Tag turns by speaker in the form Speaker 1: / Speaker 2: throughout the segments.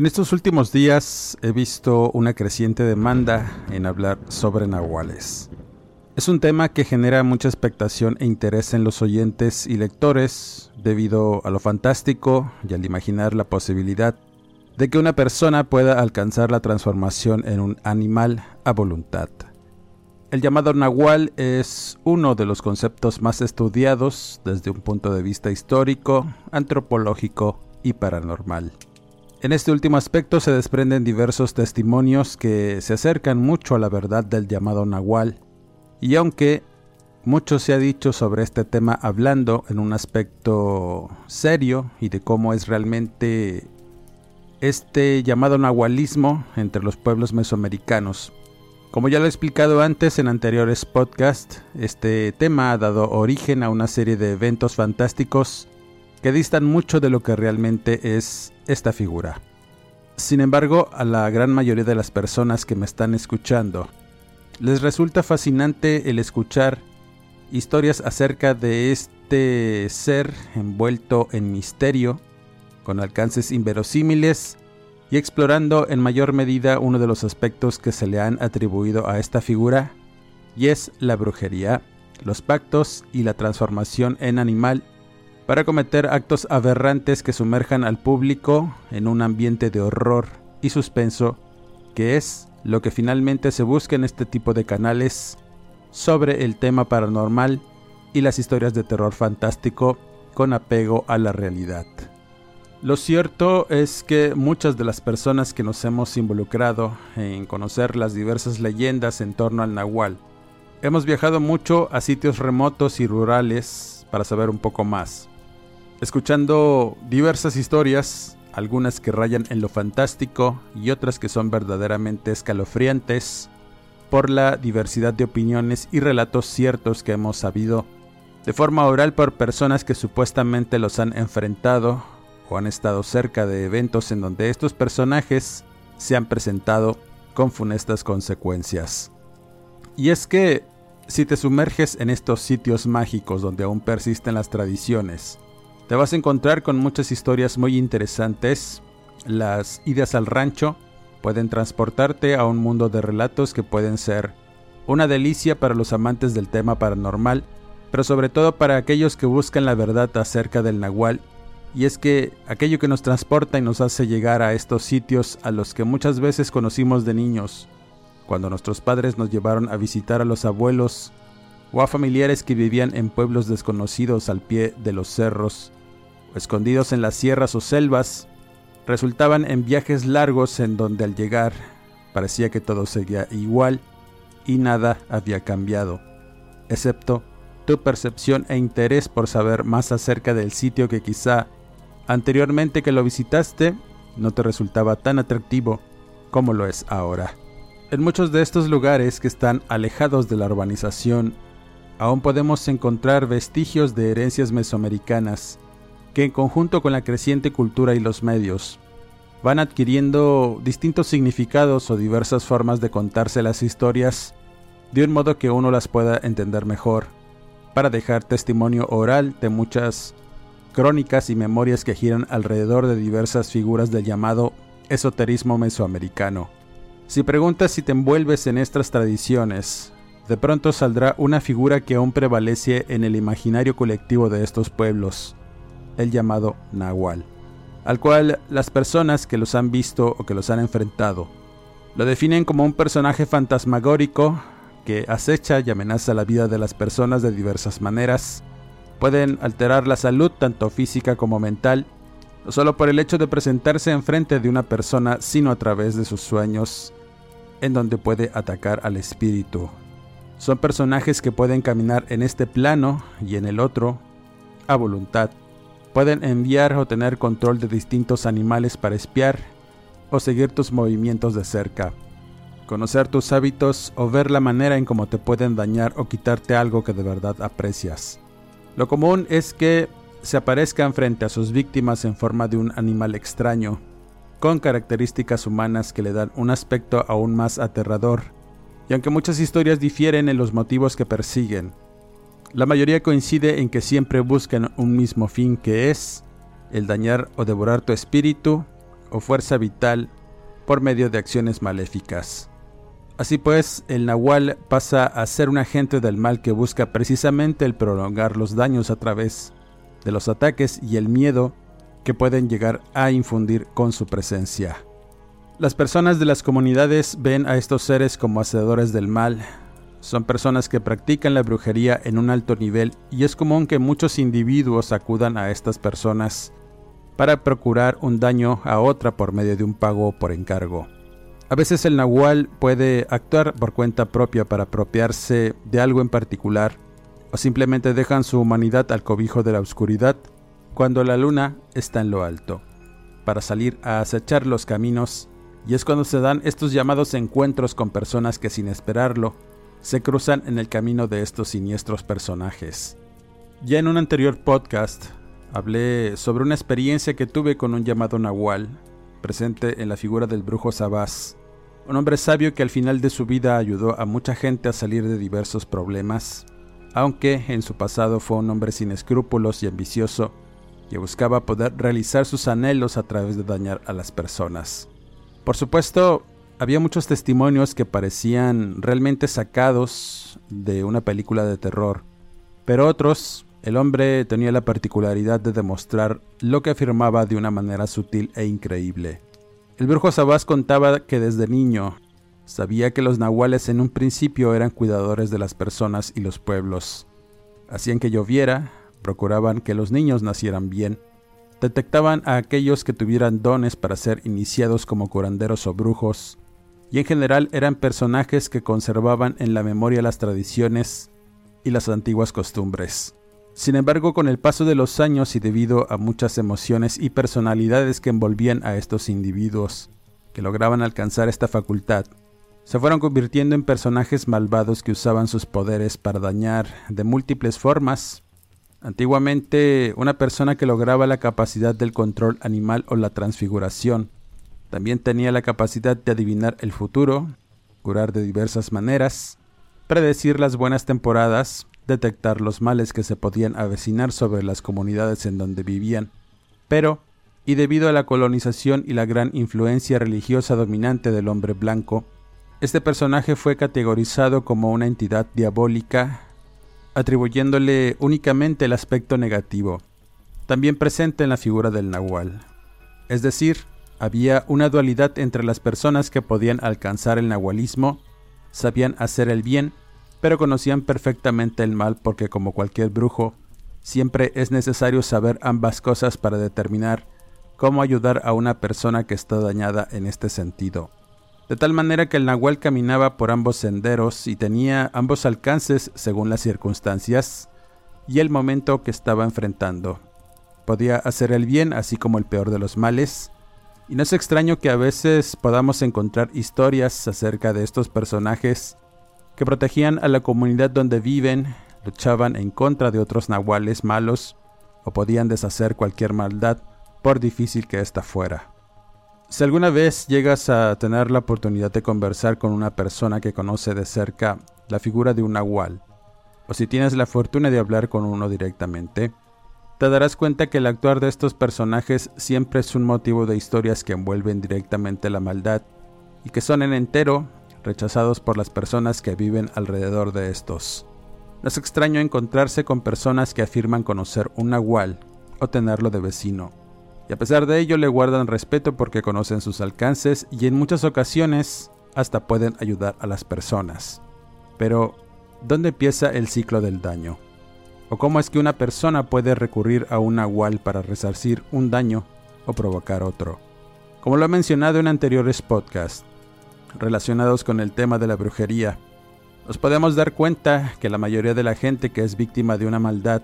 Speaker 1: En estos últimos días he visto una creciente demanda en hablar sobre nahuales. Es un tema que genera mucha expectación e interés en los oyentes y lectores debido a lo fantástico y al imaginar la posibilidad de que una persona pueda alcanzar la transformación en un animal a voluntad. El llamado nahual es uno de los conceptos más estudiados desde un punto de vista histórico, antropológico y paranormal. En este último aspecto se desprenden diversos testimonios que se acercan mucho a la verdad del llamado Nahual, y aunque mucho se ha dicho sobre este tema hablando en un aspecto serio y de cómo es realmente este llamado nahualismo entre los pueblos mesoamericanos. Como ya lo he explicado antes en anteriores podcasts, este tema ha dado origen a una serie de eventos fantásticos que distan mucho de lo que realmente es esta figura. Sin embargo, a la gran mayoría de las personas que me están escuchando, les resulta fascinante el escuchar historias acerca de este ser envuelto en misterio, con alcances inverosímiles y explorando en mayor medida uno de los aspectos que se le han atribuido a esta figura, y es la brujería, los pactos y la transformación en animal para cometer actos aberrantes que sumerjan al público en un ambiente de horror y suspenso, que es lo que finalmente se busca en este tipo de canales sobre el tema paranormal y las historias de terror fantástico con apego a la realidad. Lo cierto es que muchas de las personas que nos hemos involucrado en conocer las diversas leyendas en torno al nahual, hemos viajado mucho a sitios remotos y rurales para saber un poco más escuchando diversas historias, algunas que rayan en lo fantástico y otras que son verdaderamente escalofriantes, por la diversidad de opiniones y relatos ciertos que hemos sabido de forma oral por personas que supuestamente los han enfrentado o han estado cerca de eventos en donde estos personajes se han presentado con funestas consecuencias. Y es que si te sumerges en estos sitios mágicos donde aún persisten las tradiciones, te vas a encontrar con muchas historias muy interesantes. Las idas al rancho pueden transportarte a un mundo de relatos que pueden ser una delicia para los amantes del tema paranormal, pero sobre todo para aquellos que buscan la verdad acerca del nahual. Y es que aquello que nos transporta y nos hace llegar a estos sitios a los que muchas veces conocimos de niños, cuando nuestros padres nos llevaron a visitar a los abuelos o a familiares que vivían en pueblos desconocidos al pie de los cerros, escondidos en las sierras o selvas, resultaban en viajes largos en donde al llegar parecía que todo seguía igual y nada había cambiado, excepto tu percepción e interés por saber más acerca del sitio que quizá anteriormente que lo visitaste no te resultaba tan atractivo como lo es ahora. En muchos de estos lugares que están alejados de la urbanización, aún podemos encontrar vestigios de herencias mesoamericanas que en conjunto con la creciente cultura y los medios van adquiriendo distintos significados o diversas formas de contarse las historias de un modo que uno las pueda entender mejor, para dejar testimonio oral de muchas crónicas y memorias que giran alrededor de diversas figuras del llamado esoterismo mesoamericano. Si preguntas si te envuelves en estas tradiciones, de pronto saldrá una figura que aún prevalece en el imaginario colectivo de estos pueblos, el llamado Nahual. al cual las personas que los han visto o que los han enfrentado lo definen como un personaje fantasmagórico que acecha y amenaza la vida de las personas de diversas maneras. Pueden alterar la salud tanto física como mental, no solo por el hecho de presentarse enfrente de una persona, sino a través de sus sueños, en donde puede atacar al espíritu. Son personajes que pueden caminar en este plano y en el otro a voluntad. Pueden enviar o tener control de distintos animales para espiar o seguir tus movimientos de cerca. Conocer tus hábitos o ver la manera en cómo te pueden dañar o quitarte algo que de verdad aprecias. Lo común es que se aparezcan frente a sus víctimas en forma de un animal extraño, con características humanas que le dan un aspecto aún más aterrador. Y aunque muchas historias difieren en los motivos que persiguen, la mayoría coincide en que siempre buscan un mismo fin que es el dañar o devorar tu espíritu o fuerza vital por medio de acciones maléficas. Así pues, el nahual pasa a ser un agente del mal que busca precisamente el prolongar los daños a través de los ataques y el miedo que pueden llegar a infundir con su presencia. Las personas de las comunidades ven a estos seres como hacedores del mal. Son personas que practican la brujería en un alto nivel y es común que muchos individuos acudan a estas personas para procurar un daño a otra por medio de un pago por encargo. A veces el nahual puede actuar por cuenta propia para apropiarse de algo en particular, o simplemente dejan su humanidad al cobijo de la oscuridad cuando la luna está en lo alto, para salir a acechar los caminos, y es cuando se dan estos llamados encuentros con personas que sin esperarlo se cruzan en el camino de estos siniestros personajes. Ya en un anterior podcast hablé sobre una experiencia que tuve con un llamado Nahual, presente en la figura del brujo Sabás, un hombre sabio que al final de su vida ayudó a mucha gente a salir de diversos problemas, aunque en su pasado fue un hombre sin escrúpulos y ambicioso, que buscaba poder realizar sus anhelos a través de dañar a las personas. Por supuesto, había muchos testimonios que parecían realmente sacados de una película de terror, pero otros el hombre tenía la particularidad de demostrar lo que afirmaba de una manera sutil e increíble. El brujo Sabás contaba que desde niño sabía que los nahuales en un principio eran cuidadores de las personas y los pueblos. Hacían que lloviera, procuraban que los niños nacieran bien, detectaban a aquellos que tuvieran dones para ser iniciados como curanderos o brujos, y en general eran personajes que conservaban en la memoria las tradiciones y las antiguas costumbres. Sin embargo, con el paso de los años y debido a muchas emociones y personalidades que envolvían a estos individuos, que lograban alcanzar esta facultad, se fueron convirtiendo en personajes malvados que usaban sus poderes para dañar de múltiples formas. Antiguamente, una persona que lograba la capacidad del control animal o la transfiguración, también tenía la capacidad de adivinar el futuro, curar de diversas maneras, predecir las buenas temporadas, detectar los males que se podían avecinar sobre las comunidades en donde vivían. Pero, y debido a la colonización y la gran influencia religiosa dominante del hombre blanco, este personaje fue categorizado como una entidad diabólica, atribuyéndole únicamente el aspecto negativo, también presente en la figura del nahual. Es decir, había una dualidad entre las personas que podían alcanzar el nahualismo, sabían hacer el bien pero conocían perfectamente el mal porque como cualquier brujo, siempre es necesario saber ambas cosas para determinar cómo ayudar a una persona que está dañada en este sentido. De tal manera que el nahual caminaba por ambos senderos y tenía ambos alcances según las circunstancias y el momento que estaba enfrentando. Podía hacer el bien así como el peor de los males, y no es extraño que a veces podamos encontrar historias acerca de estos personajes que protegían a la comunidad donde viven, luchaban en contra de otros nahuales malos o podían deshacer cualquier maldad por difícil que ésta fuera. Si alguna vez llegas a tener la oportunidad de conversar con una persona que conoce de cerca la figura de un nahual, o si tienes la fortuna de hablar con uno directamente, te darás cuenta que el actuar de estos personajes siempre es un motivo de historias que envuelven directamente la maldad y que son en entero rechazados por las personas que viven alrededor de estos. No es extraño encontrarse con personas que afirman conocer un nahual o tenerlo de vecino. y a pesar de ello le guardan respeto porque conocen sus alcances y en muchas ocasiones hasta pueden ayudar a las personas. Pero, ¿dónde empieza el ciclo del daño? ¿O cómo es que una persona puede recurrir a un nahual para resarcir un daño o provocar otro? Como lo he mencionado en anteriores podcasts relacionados con el tema de la brujería, nos podemos dar cuenta que la mayoría de la gente que es víctima de una maldad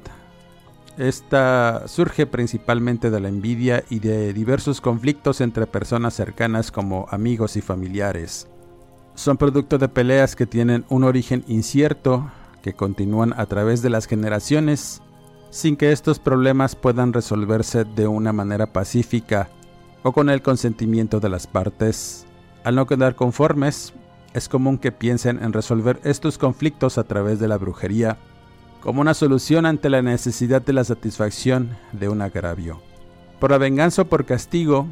Speaker 1: esta surge principalmente de la envidia y de diversos conflictos entre personas cercanas como amigos y familiares. Son producto de peleas que tienen un origen incierto, que continúan a través de las generaciones, sin que estos problemas puedan resolverse de una manera pacífica o con el consentimiento de las partes. Al no quedar conformes, es común que piensen en resolver estos conflictos a través de la brujería como una solución ante la necesidad de la satisfacción de un agravio. Por la venganza o por castigo,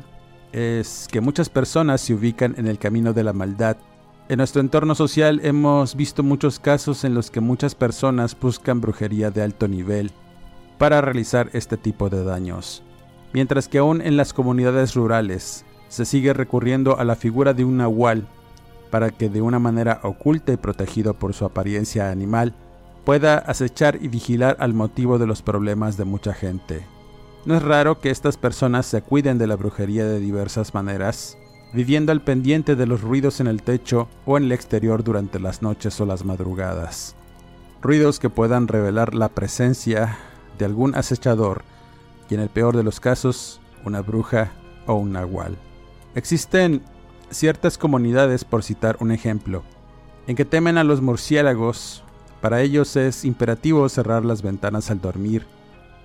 Speaker 1: es que muchas personas se ubican en el camino de la maldad. En nuestro entorno social hemos visto muchos casos en los que muchas personas buscan brujería de alto nivel para realizar este tipo de daños, mientras que aún en las comunidades rurales se sigue recurriendo a la figura de un nahual para que de una manera oculta y protegido por su apariencia animal pueda acechar y vigilar al motivo de los problemas de mucha gente. No es raro que estas personas se cuiden de la brujería de diversas maneras, viviendo al pendiente de los ruidos en el techo o en el exterior durante las noches o las madrugadas. Ruidos que puedan revelar la presencia de algún acechador y en el peor de los casos, una bruja o un nahual. Existen ciertas comunidades, por citar un ejemplo, en que temen a los murciélagos para ellos es imperativo cerrar las ventanas al dormir,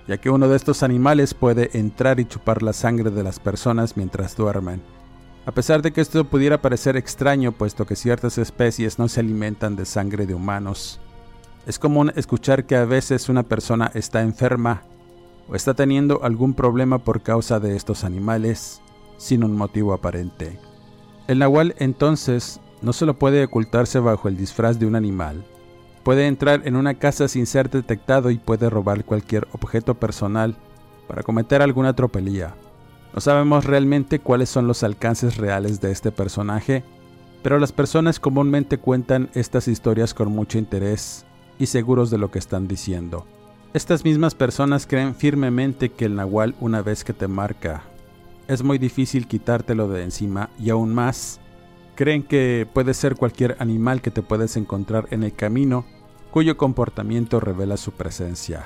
Speaker 1: ya que uno de estos animales puede entrar y chupar la sangre de las personas mientras duermen. A pesar de que esto pudiera parecer extraño, puesto que ciertas especies no se alimentan de sangre de humanos, es común escuchar que a veces una persona está enferma o está teniendo algún problema por causa de estos animales sin un motivo aparente. El nahual entonces no solo puede ocultarse bajo el disfraz de un animal, Puede entrar en una casa sin ser detectado y puede robar cualquier objeto personal para cometer alguna tropelía. No sabemos realmente cuáles son los alcances reales de este personaje, pero las personas comúnmente cuentan estas historias con mucho interés y seguros de lo que están diciendo. Estas mismas personas creen firmemente que el nahual una vez que te marca es muy difícil quitártelo de encima y aún más creen que puede ser cualquier animal que te puedes encontrar en el camino, cuyo comportamiento revela su presencia.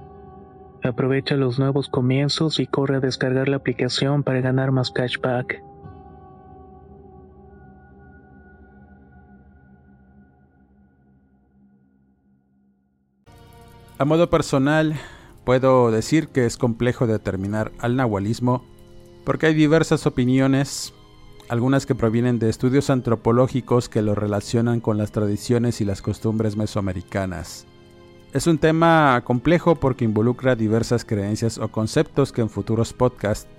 Speaker 2: Aprovecha los nuevos comienzos y corre a descargar la aplicación para ganar más cashback.
Speaker 1: A modo personal, puedo decir que es complejo determinar al nahualismo porque hay diversas opiniones, algunas que provienen de estudios antropológicos que lo relacionan con las tradiciones y las costumbres mesoamericanas. Es un tema complejo porque involucra diversas creencias o conceptos que en futuros podcasts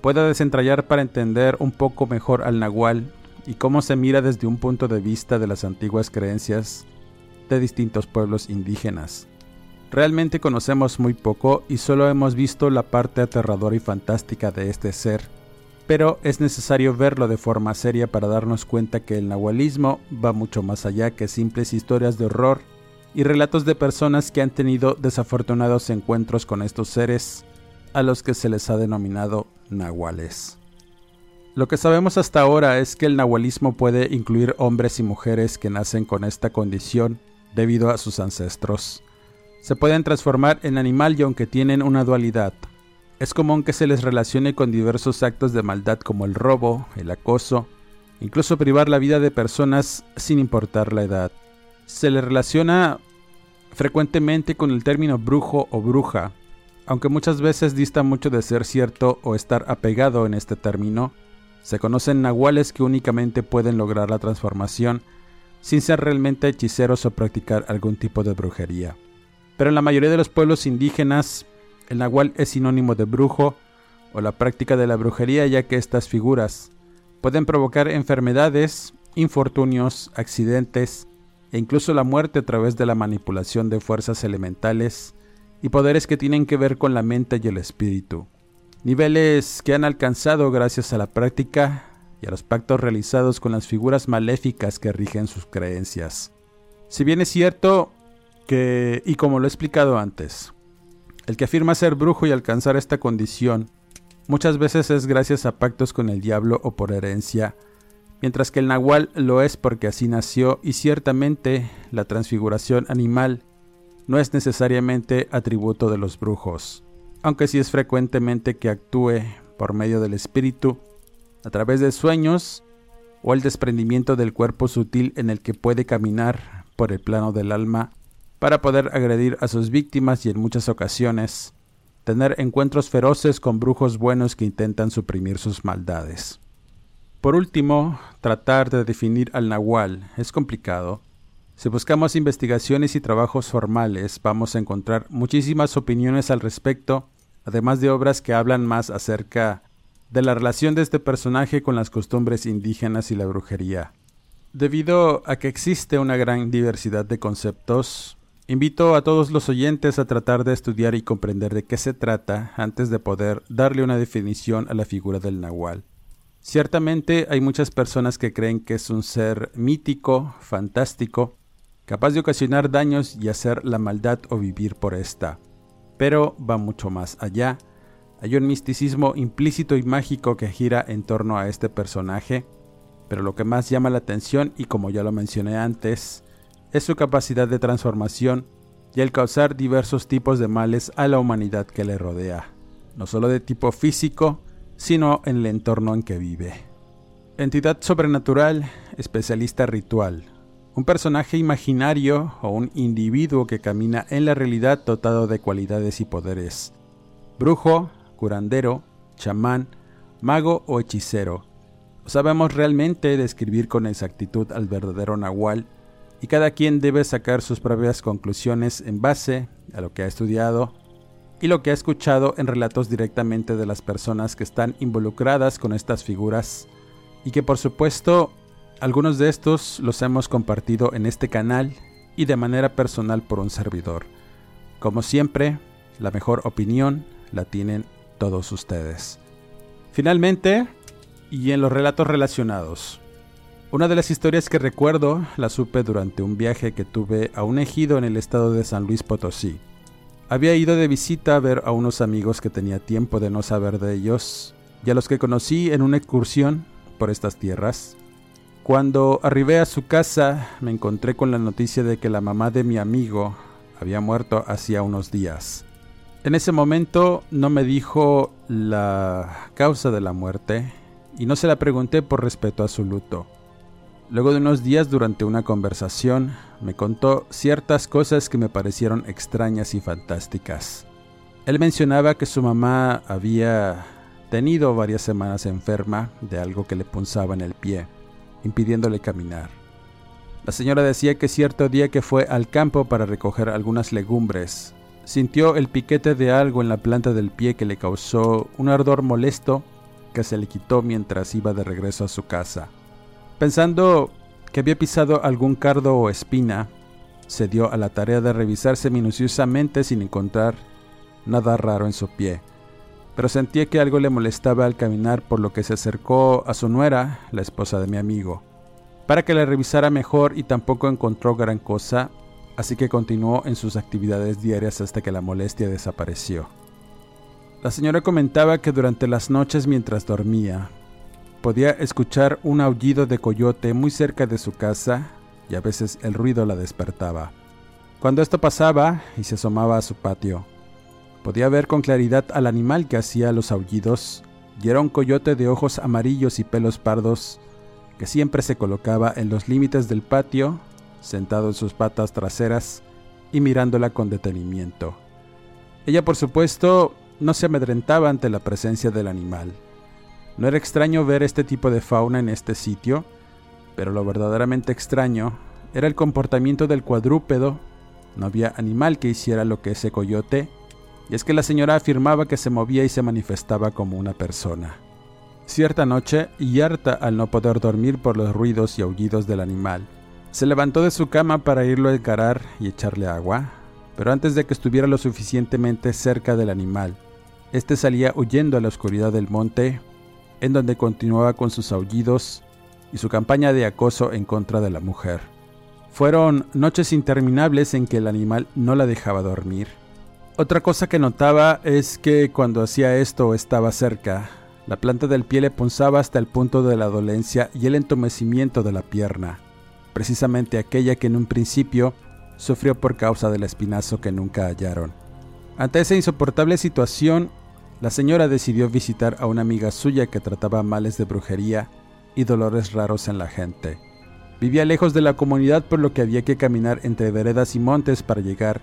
Speaker 1: pueda desentrañar para entender un poco mejor al nahual y cómo se mira desde un punto de vista de las antiguas creencias de distintos pueblos indígenas. Realmente conocemos muy poco y solo hemos visto la parte aterradora y fantástica de este ser, pero es necesario verlo de forma seria para darnos cuenta que el nahualismo va mucho más allá que simples historias de horror y relatos de personas que han tenido desafortunados encuentros con estos seres a los que se les ha denominado nahuales. Lo que sabemos hasta ahora es que el nahualismo puede incluir hombres y mujeres que nacen con esta condición debido a sus ancestros se pueden transformar en animal y aunque tienen una dualidad. Es común que se les relacione con diversos actos de maldad como el robo, el acoso, incluso privar la vida de personas sin importar la edad. Se le relaciona frecuentemente con el término brujo o bruja, aunque muchas veces dista mucho de ser cierto o estar apegado en este término. Se conocen nahuales que únicamente pueden lograr la transformación sin ser realmente hechiceros o practicar algún tipo de brujería. Pero en la mayoría de los pueblos indígenas, el nahual es sinónimo de brujo o la práctica de la brujería, ya que estas figuras pueden provocar enfermedades, infortunios, accidentes e incluso la muerte a través de la manipulación de fuerzas elementales y poderes que tienen que ver con la mente y el espíritu. Niveles que han alcanzado gracias a la práctica y a los pactos realizados con las figuras maléficas que rigen sus creencias. Si bien es cierto, que, y como lo he explicado antes, el que afirma ser brujo y alcanzar esta condición muchas veces es gracias a pactos con el diablo o por herencia, mientras que el nahual lo es porque así nació y ciertamente la transfiguración animal no es necesariamente atributo de los brujos, aunque sí es frecuentemente que actúe por medio del espíritu, a través de sueños o el desprendimiento del cuerpo sutil en el que puede caminar por el plano del alma para poder agredir a sus víctimas y en muchas ocasiones tener encuentros feroces con brujos buenos que intentan suprimir sus maldades. Por último, tratar de definir al nahual es complicado. Si buscamos investigaciones y trabajos formales, vamos a encontrar muchísimas opiniones al respecto, además de obras que hablan más acerca de la relación de este personaje con las costumbres indígenas y la brujería. Debido a que existe una gran diversidad de conceptos, Invito a todos los oyentes a tratar de estudiar y comprender de qué se trata antes de poder darle una definición a la figura del nahual. Ciertamente hay muchas personas que creen que es un ser mítico, fantástico, capaz de ocasionar daños y hacer la maldad o vivir por esta. Pero va mucho más allá. Hay un misticismo implícito y mágico que gira en torno a este personaje, pero lo que más llama la atención, y como ya lo mencioné antes, es su capacidad de transformación y el causar diversos tipos de males a la humanidad que le rodea, no solo de tipo físico, sino en el entorno en que vive. Entidad sobrenatural, especialista ritual, un personaje imaginario o un individuo que camina en la realidad dotado de cualidades y poderes. Brujo, curandero, chamán, mago o hechicero. sabemos realmente describir con exactitud al verdadero nahual y cada quien debe sacar sus propias conclusiones en base a lo que ha estudiado y lo que ha escuchado en relatos directamente de las personas que están involucradas con estas figuras y que por supuesto algunos de estos los hemos compartido en este canal y de manera personal por un servidor. Como siempre, la mejor opinión la tienen todos ustedes. Finalmente, y en los relatos relacionados, una de las historias que recuerdo la supe durante un viaje que tuve a un ejido en el estado de San Luis Potosí. Había ido de visita a ver a unos amigos que tenía tiempo de no saber de ellos, y a los que conocí en una excursión por estas tierras. Cuando arribé a su casa me encontré con la noticia de que la mamá de mi amigo había muerto hacía unos días. En ese momento no me dijo la causa de la muerte y no se la pregunté por respeto a su luto. Luego de unos días durante una conversación me contó ciertas cosas que me parecieron extrañas y fantásticas. Él mencionaba que su mamá había tenido varias semanas enferma de algo que le punzaba en el pie, impidiéndole caminar. La señora decía que cierto día que fue al campo para recoger algunas legumbres, sintió el piquete de algo en la planta del pie que le causó un ardor molesto que se le quitó mientras iba de regreso a su casa. Pensando que había pisado algún cardo o espina, se dio a la tarea de revisarse minuciosamente sin encontrar nada raro en su pie, pero sentía que algo le molestaba al caminar por lo que se acercó a su nuera, la esposa de mi amigo, para que le revisara mejor y tampoco encontró gran cosa, así que continuó en sus actividades diarias hasta que la molestia desapareció. La señora comentaba que durante las noches mientras dormía, podía escuchar un aullido de coyote muy cerca de su casa y a veces el ruido la despertaba. Cuando esto pasaba y se asomaba a su patio, podía ver con claridad al animal que hacía los aullidos y era un coyote de ojos amarillos y pelos pardos que siempre se colocaba en los límites del patio, sentado en sus patas traseras y mirándola con detenimiento. Ella, por supuesto, no se amedrentaba ante la presencia del animal. No era extraño ver este tipo de fauna en este sitio, pero lo verdaderamente extraño era el comportamiento del cuadrúpedo. No había animal que hiciera lo que ese coyote, y es que la señora afirmaba que se movía y se manifestaba como una persona. Cierta noche, y harta al no poder dormir por los ruidos y aullidos del animal, se levantó de su cama para irlo a encarar y echarle agua, pero antes de que estuviera lo suficientemente cerca del animal, este salía huyendo a la oscuridad del monte en donde continuaba con sus aullidos y su campaña de acoso en contra de la mujer. Fueron noches interminables en que el animal no la dejaba dormir. Otra cosa que notaba es que cuando hacía esto estaba cerca, la planta del pie le punzaba hasta el punto de la dolencia y el entumecimiento de la pierna, precisamente aquella que en un principio sufrió por causa del espinazo que nunca hallaron. Ante esa insoportable situación, la señora decidió visitar a una amiga suya que trataba males de brujería y dolores raros en la gente. Vivía lejos de la comunidad por lo que había que caminar entre veredas y montes para llegar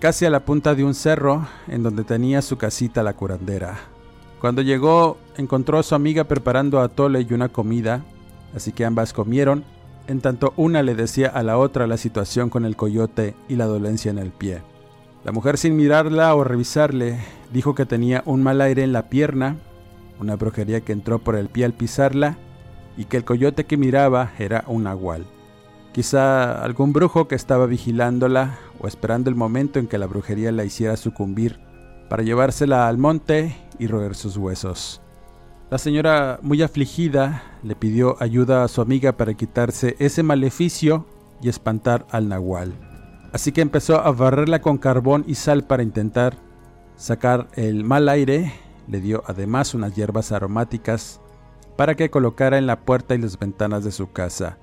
Speaker 1: casi a la punta de un cerro en donde tenía su casita la curandera. Cuando llegó encontró a su amiga preparando atole y una comida, así que ambas comieron, en tanto una le decía a la otra la situación con el coyote y la dolencia en el pie. La mujer sin mirarla o revisarle dijo que tenía un mal aire en la pierna, una brujería que entró por el pie al pisarla y que el coyote que miraba era un nahual. Quizá algún brujo que estaba vigilándola o esperando el momento en que la brujería la hiciera sucumbir para llevársela al monte y roer sus huesos. La señora, muy afligida, le pidió ayuda a su amiga para quitarse ese maleficio y espantar al nahual así que empezó a barrerla con carbón y sal para intentar sacar el mal aire. Le dio además unas hierbas aromáticas para que colocara en la puerta y las ventanas de su casa.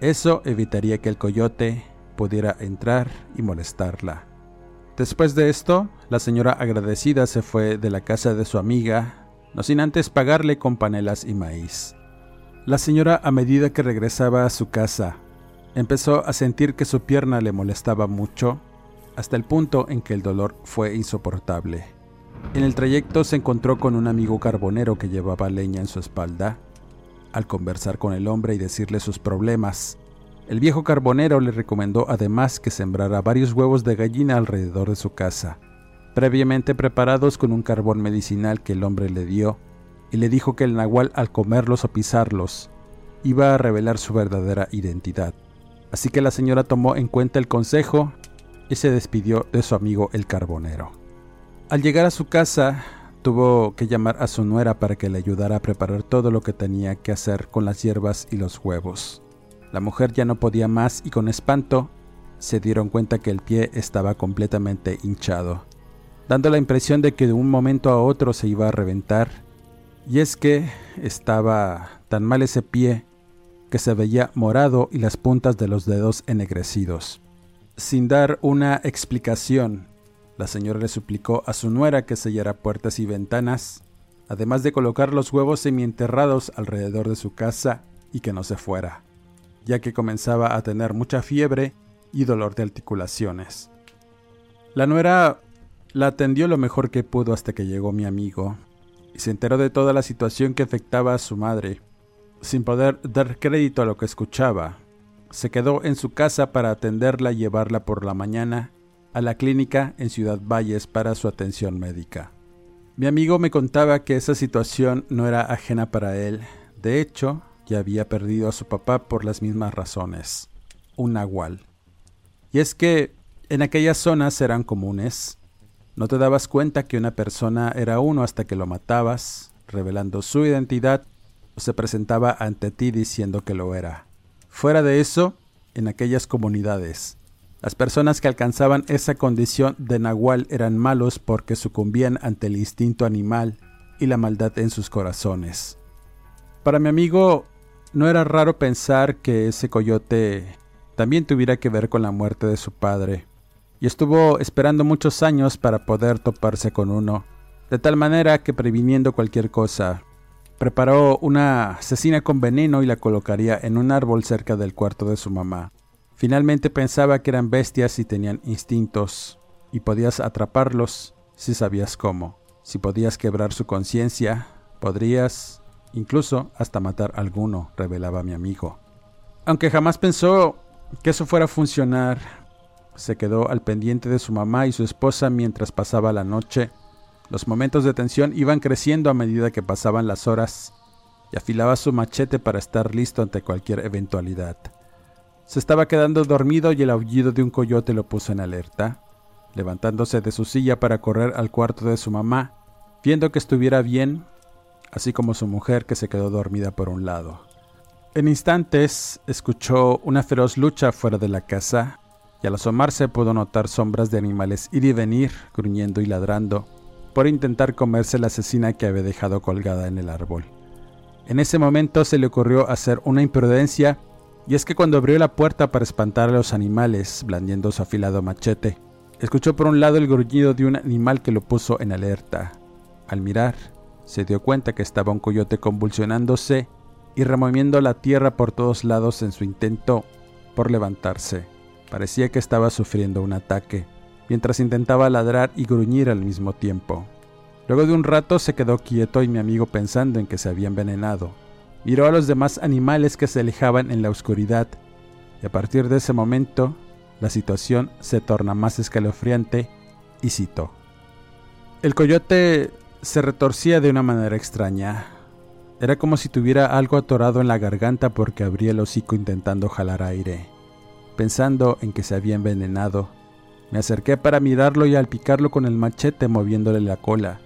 Speaker 1: Eso evitaría que el coyote pudiera entrar y molestarla. Después de esto, la señora agradecida se fue de la casa de su amiga, no sin antes pagarle con panelas y maíz. La señora a medida que regresaba a su casa Empezó a sentir que su pierna le molestaba mucho, hasta el punto en que el dolor fue insoportable. En el trayecto se encontró con un amigo carbonero que llevaba leña en su espalda. Al conversar con el hombre y decirle sus problemas, el viejo carbonero le recomendó además que sembrara varios huevos de gallina alrededor de su casa, previamente preparados con un carbón medicinal que el hombre le dio, y le dijo que el nahual al comerlos o pisarlos iba a revelar su verdadera identidad. Así que la señora tomó en cuenta el consejo y se despidió de su amigo el carbonero. Al llegar a su casa, tuvo que llamar a su nuera para que le ayudara a preparar todo lo que tenía que hacer con las hierbas y los huevos. La mujer ya no podía más y con espanto se dieron cuenta que el pie estaba completamente hinchado, dando la impresión de que de un momento a otro se iba a reventar Y es que estaba tan mal ese pie que se veía morado y las puntas de los dedos ennegrecidos. Sin dar una explicación, la señora le suplicó a su nuera que sellara puertas y ventanas, además de colocar los huevos semienterrados alrededor de su casa y que no se fuera, ya que comenzaba a tener mucha fiebre y dolor de articulaciones. La nuera la atendió lo mejor que pudo hasta que llegó mi amigo y se enteró de toda la situación que afectaba a su madre. Sin poder dar crédito a lo que escuchaba, se quedó en su casa para atenderla y llevarla por la mañana a la clínica en Ciudad Valles para su atención médica. Mi amigo me contaba que esa situación no era ajena para él. De hecho, ya había perdido a su papá por las mismas razones. Un nahual. Y es que en aquellas zonas eran comunes. No te dabas cuenta que una persona era uno hasta que lo matabas, revelando su identidad, se presentaba ante ti diciendo que lo era. Fuera de eso, en aquellas comunidades, las personas que alcanzaban esa condición de nahual eran malos porque sucumbían ante el instinto animal y la maldad en sus corazones. Para mi amigo, no era raro pensar que ese coyote también tuviera que ver con la muerte de su padre, y estuvo esperando muchos años para poder toparse con uno, de tal manera que previniendo cualquier cosa, preparó una asesina con veneno y la colocaría en un árbol cerca del cuarto de su mamá. Finalmente pensaba que eran bestias y tenían instintos, y podías atraparlos si sabías cómo. Si podías quebrar su conciencia, podrías incluso hasta matar a alguno, revelaba mi amigo. Aunque jamás pensó que eso fuera a funcionar, se quedó al pendiente de su mamá y su esposa mientras pasaba la noche. Los momentos de tensión iban creciendo a medida que pasaban las horas y afilaba su machete para estar listo ante cualquier eventualidad. Se estaba quedando dormido y el aullido de un coyote lo puso en alerta. Levantándose de su silla para correr al cuarto de su mamá, viendo que estuviera bien, así como su mujer que se quedó dormida por un lado. En instantes escuchó una feroz lucha fuera de la casa y al asomarse pudo notar sombras de animales ir y venir, gruñendo y ladrando, por intentar comerse la asesina que había dejado colgada en el árbol. En ese momento se le ocurrió hacer una imprudencia y es que cuando abrió la puerta para espantar a los animales, blandiendo su afilado machete, escuchó por un lado el gruñido de un animal que lo puso en alerta. Al mirar, se dio cuenta que estaba un coyote convulsionándose y removiendo la tierra por todos lados en su intento por levantarse. Parecía que estaba sufriendo un ataque, mientras intentaba ladrar y gruñir al mismo tiempo. Luego de un rato se quedó quieto y mi amigo pensando en que se había envenenado. Miró a los demás animales que se alejaban en la oscuridad y a partir de ese momento la situación se torna más escalofriante y citó. El coyote se retorcía de una manera extraña. Era como si tuviera algo atorado en la garganta porque abría el hocico intentando jalar aire. Pensando en que se había envenenado, me acerqué para mirarlo y al picarlo con el machete moviéndole la cola,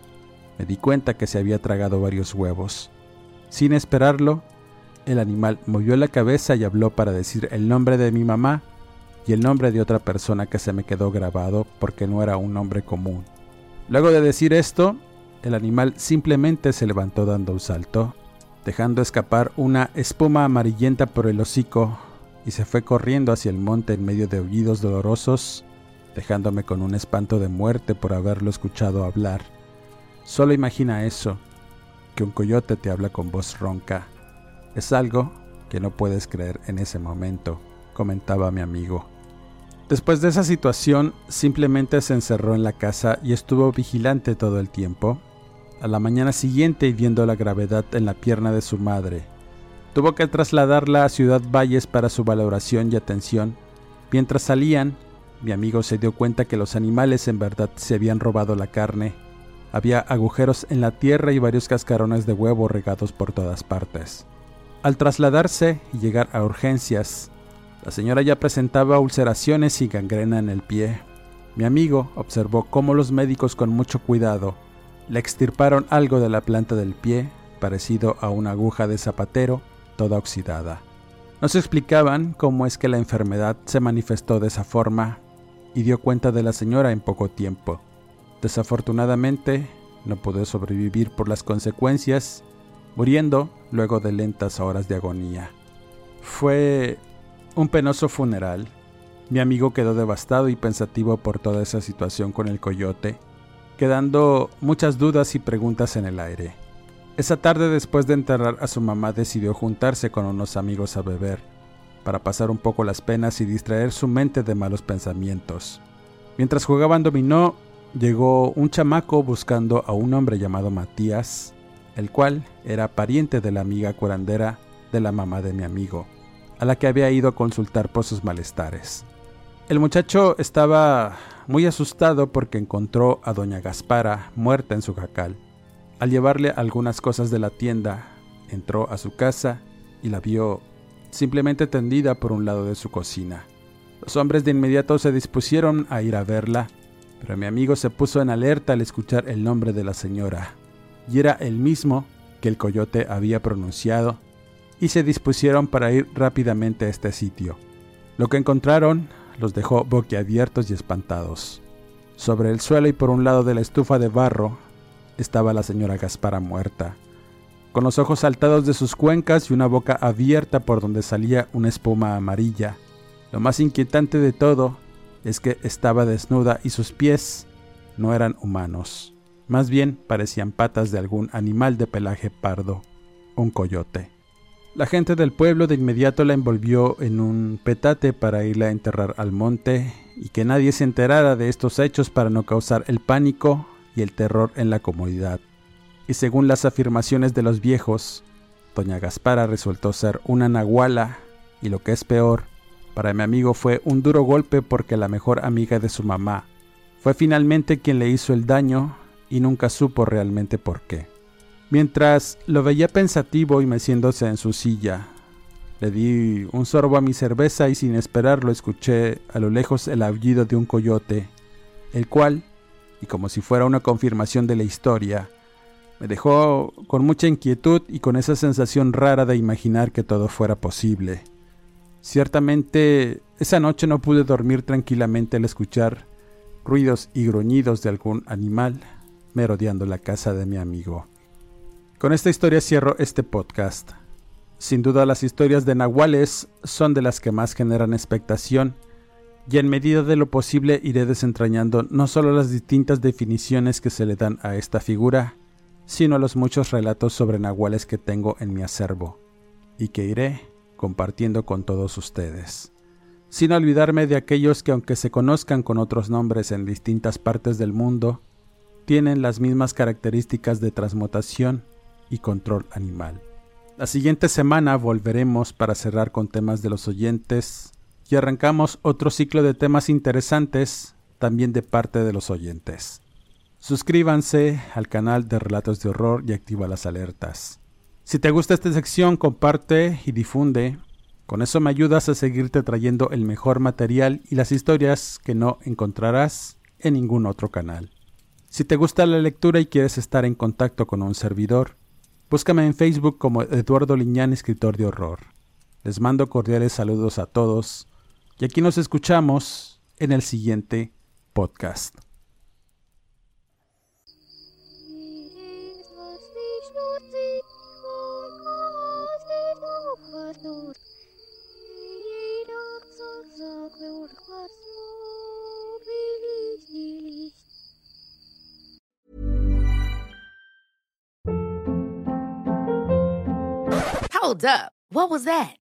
Speaker 1: me di cuenta que se había tragado varios huevos. Sin esperarlo, el animal movió la cabeza y habló para decir el nombre de mi mamá y el nombre de otra persona que se me quedó grabado porque no era un nombre común. Luego de decir esto, el animal simplemente se levantó dando un salto, dejando escapar una espuma amarillenta por el hocico y se fue corriendo hacia el monte en medio de aullidos dolorosos, dejándome con un espanto de muerte por haberlo escuchado hablar. Solo imagina eso, que un coyote te habla con voz ronca. Es algo que no puedes creer en ese momento, comentaba mi amigo. Después de esa situación, simplemente se encerró en la casa y estuvo vigilante todo el tiempo. A la mañana siguiente, y viendo la gravedad en la pierna de su madre, tuvo que trasladarla a Ciudad Valles para su valoración y atención. Mientras salían, mi amigo se dio cuenta que los animales en verdad se habían robado la carne había agujeros en la tierra y varios cascarones de huevo regados por todas partes. Al trasladarse y llegar a urgencias, la señora ya presentaba ulceraciones y gangrena en el pie. Mi amigo observó cómo los médicos con mucho cuidado le extirparon algo de la planta del pie, parecido a una aguja de zapatero, toda oxidada. No se explicaban cómo es que la enfermedad se manifestó de esa forma y dio cuenta de la señora en poco tiempo. Desafortunadamente, no pudo sobrevivir por las consecuencias muriendo luego de lentas horas de agonía. Fue un penoso funeral. Mi amigo quedó devastado y pensativo por toda esa situación con el coyote, quedando muchas dudas y preguntas en el aire. Esa tarde después de enterrar a su mamá decidió juntarse con unos amigos a beber, para pasar un poco las penas y distraer su mente de malos pensamientos. Mientras jugaban dominó, llegó un chamaco buscando a un hombre llamado Matías, el cual era pariente de la amiga curandera de la mamá de mi amigo, a la que había ido a consultar por sus malestares. El muchacho estaba muy asustado porque encontró a doña Gaspara muerta en su jacal. Al llevarle algunas cosas de la tienda, entró a su casa y la vio simplemente tendida por un lado de su cocina. Los hombres de inmediato se dispusieron a ir a verla, pero mi amigo se puso en alerta al escuchar el nombre de la señora, y era el mismo que el coyote había pronunciado, y se dispusieron para ir rápidamente a este sitio. Lo que encontraron los dejó boquiabiertos y espantados. Sobre el suelo y por un lado de la estufa de barro estaba la señora Gaspara muerta, con los ojos saltados de sus cuencas y una boca abierta por donde salía una espuma amarilla. Lo más inquietante de todo es que estaba desnuda y sus pies no eran humanos, más bien parecían patas de algún animal de pelaje pardo, un coyote. La gente del pueblo de inmediato la envolvió en un petate para irla a enterrar al monte y que nadie se enterara de estos hechos para no causar el pánico y el terror en la comunidad. Y según las afirmaciones de los viejos, doña Gaspara resultó ser una nahuala y lo que es peor, para mi amigo fue un duro golpe porque la mejor amiga de su mamá fue finalmente quien le hizo el daño y nunca supo realmente por qué. Mientras lo veía pensativo y meciéndose en su silla, le di un sorbo a mi cerveza y sin esperarlo escuché a lo lejos el aullido de un coyote, el cual, y como si fuera una confirmación de la historia, me dejó con mucha inquietud y con esa sensación rara de imaginar que todo fuera posible. Ciertamente, esa noche no pude dormir tranquilamente al escuchar ruidos y gruñidos de algún animal merodeando la casa de mi amigo. Con esta historia cierro este podcast. Sin duda las historias de nahuales son de las que más generan expectación y en medida de lo posible iré desentrañando no solo las distintas definiciones que se le dan a esta figura, sino los muchos relatos sobre nahuales que tengo en mi acervo y que iré compartiendo con todos ustedes. Sin olvidarme de aquellos que aunque se conozcan con otros nombres en distintas partes del mundo, tienen las mismas características de transmutación y control animal. La siguiente semana volveremos para cerrar con temas de los oyentes y arrancamos otro ciclo de temas interesantes también de parte de los oyentes. Suscríbanse al canal de Relatos de Horror y activa las alertas. Si te gusta esta sección, comparte y difunde. Con eso me ayudas a seguirte trayendo el mejor material y las historias que no encontrarás en ningún otro canal. Si te gusta la lectura y quieres estar en contacto con un servidor, búscame en Facebook como Eduardo Liñán, escritor de horror. Les mando cordiales saludos a todos y aquí nos escuchamos en el siguiente podcast.
Speaker 3: Hold up. What was that?